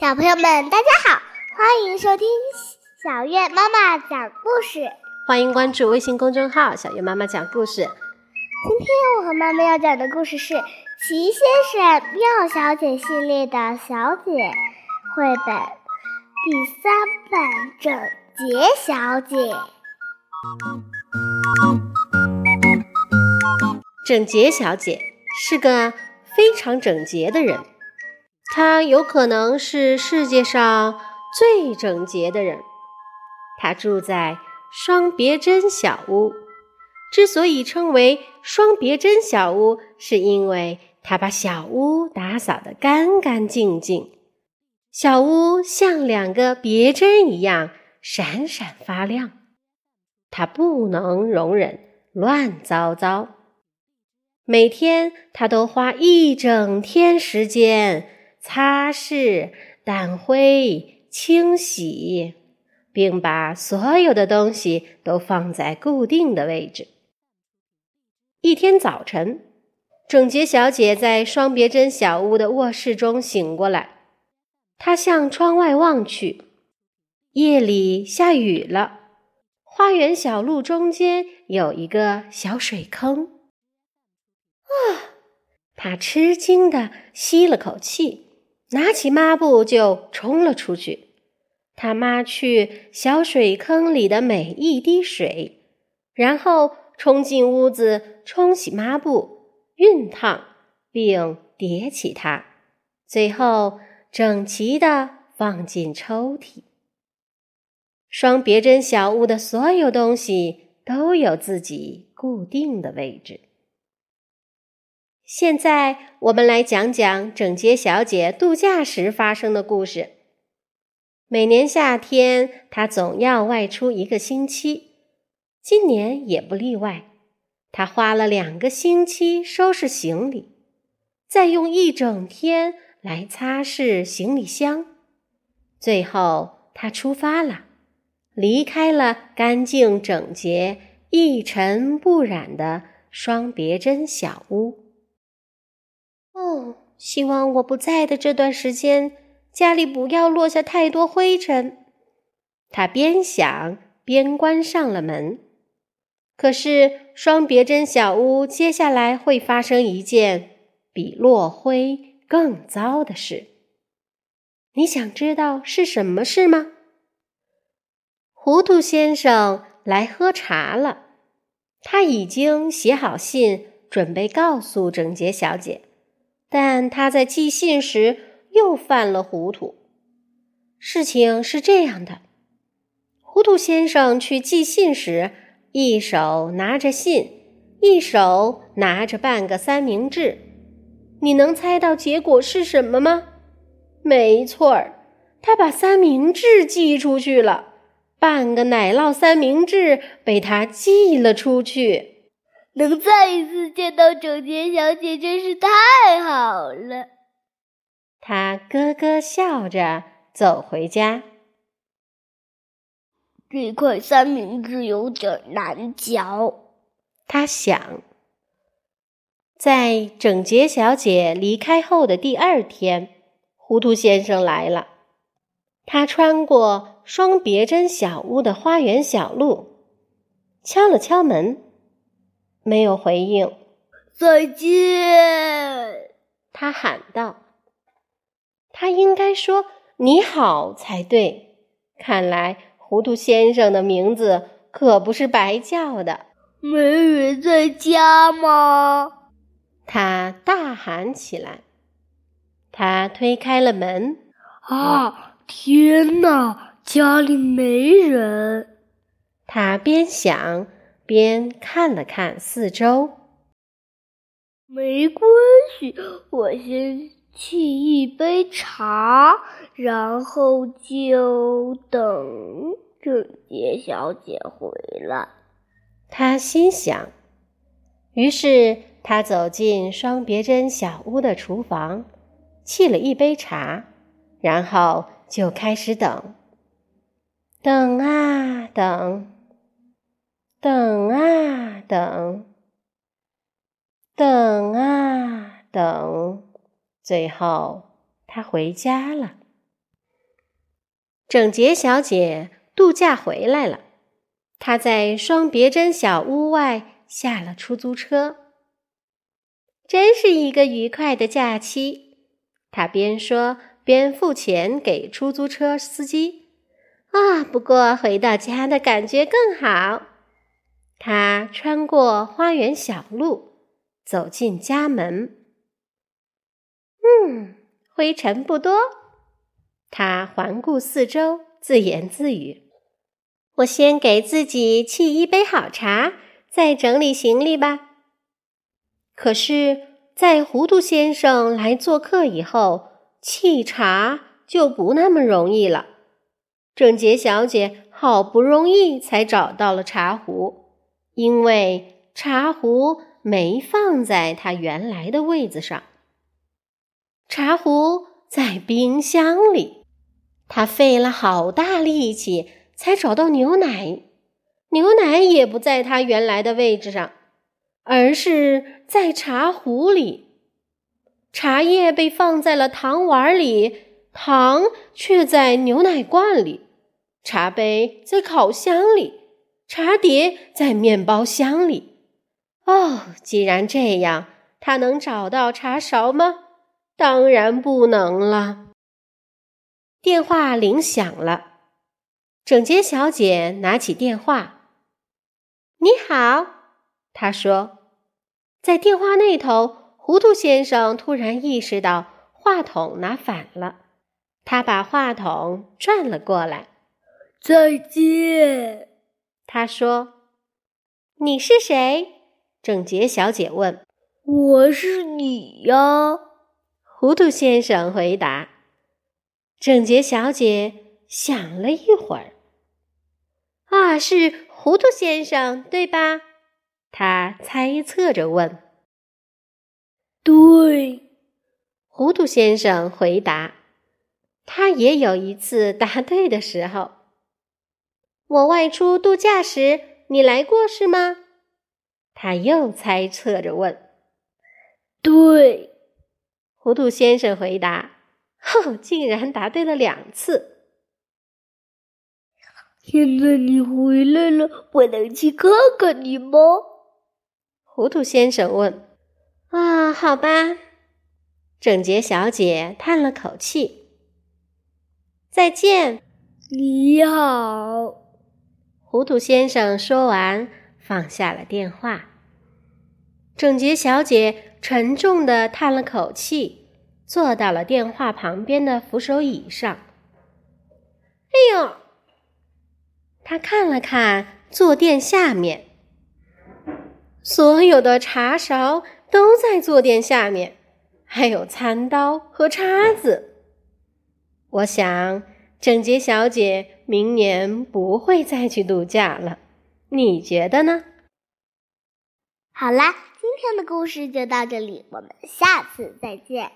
小朋友们，大家好，欢迎收听小月妈妈讲故事。欢迎关注微信公众号“小月妈妈讲故事”。今天我和妈妈要讲的故事是《齐先生妙小姐》系列的小姐绘本第三本《整洁小姐》。整洁小姐是个非常整洁的人。他有可能是世界上最整洁的人。他住在双别针小屋。之所以称为双别针小屋，是因为他把小屋打扫得干干净净，小屋像两个别针一样闪闪发亮。他不能容忍乱糟糟，每天他都花一整天时间。擦拭、掸灰、清洗，并把所有的东西都放在固定的位置。一天早晨，整洁小姐在双别针小屋的卧室中醒过来，她向窗外望去，夜里下雨了，花园小路中间有一个小水坑。啊！她吃惊地吸了口气。拿起抹布就冲了出去，他抹去小水坑里的每一滴水，然后冲进屋子冲洗抹布、熨烫，并叠起它，最后整齐地放进抽屉。双别针小屋的所有东西都有自己固定的位置。现在我们来讲讲整洁小姐度假时发生的故事。每年夏天，她总要外出一个星期，今年也不例外。她花了两个星期收拾行李，再用一整天来擦拭行李箱，最后她出发了，离开了干净整洁、一尘不染的双别针小屋。希望我不在的这段时间，家里不要落下太多灰尘。他边想边关上了门。可是，双别针小屋接下来会发生一件比落灰更糟的事。你想知道是什么事吗？糊涂先生来喝茶了，他已经写好信，准备告诉整洁小姐。但他在寄信时又犯了糊涂。事情是这样的：糊涂先生去寄信时，一手拿着信，一手拿着半个三明治。你能猜到结果是什么吗？没错儿，他把三明治寄出去了，半个奶酪三明治被他寄了出去。能再一次见到整洁小姐真是太好了。他咯咯笑着走回家。这块三明治有点难嚼，他想。在整洁小姐离开后的第二天，糊涂先生来了。他穿过双别针小屋的花园小路，敲了敲门。没有回应。再见，他喊道。他应该说“你好”才对。看来糊涂先生的名字可不是白叫的。没人在家吗？他大喊起来。他推开了门。啊！天哪，家里没人。他边想。边看了看四周，没关系，我先沏一杯茶，然后就等整洁小姐回来。他心想。于是他走进双别针小屋的厨房，沏了一杯茶，然后就开始等，等啊等。等啊等，等啊等，最后他回家了。整洁小姐度假回来了，她在双别针小屋外下了出租车。真是一个愉快的假期，她边说边付钱给出租车司机。啊，不过回到家的感觉更好。他穿过花园小路，走进家门。嗯，灰尘不多。他环顾四周，自言自语：“我先给自己沏一杯好茶，再整理行李吧。”可是，在糊涂先生来做客以后，沏茶就不那么容易了。整洁小姐好不容易才找到了茶壶，因为茶壶没放在它原来的位子上，茶壶在冰箱里。他费了好大力气才找到牛奶，牛奶也不在他原来的位置上，而是在茶壶里。茶叶被放在了糖碗里，糖却在牛奶罐里。茶杯在烤箱里，茶碟在面包箱里。哦，既然这样，他能找到茶勺吗？当然不能了。电话铃响了，整洁小姐拿起电话。“你好。”她说。在电话那头，糊涂先生突然意识到话筒拿反了，他把话筒转了过来。“再见。”他说。“你是谁？”整洁小姐问。“我是你呀。”糊涂先生回答。整洁小姐想了一会儿，啊，是糊涂先生对吧？她猜测着问。对，糊涂先生回答。他也有一次答对的时候。我外出度假时，你来过是吗？他又猜测着问。对，糊涂先生回答。哼，竟然答对了两次！现在你回来了，我能去看看你吗？糊涂先生问。啊，好吧。整洁小姐叹了口气。再见。你好。糊涂先生说完，放下了电话。整洁小姐沉重的叹了口气。坐到了电话旁边的扶手椅上。哎呦！他看了看坐垫下面，所有的茶勺都在坐垫下面，还有餐刀和叉子。我想，整洁小姐明年不会再去度假了。你觉得呢？好啦，今天的故事就到这里，我们下次再见。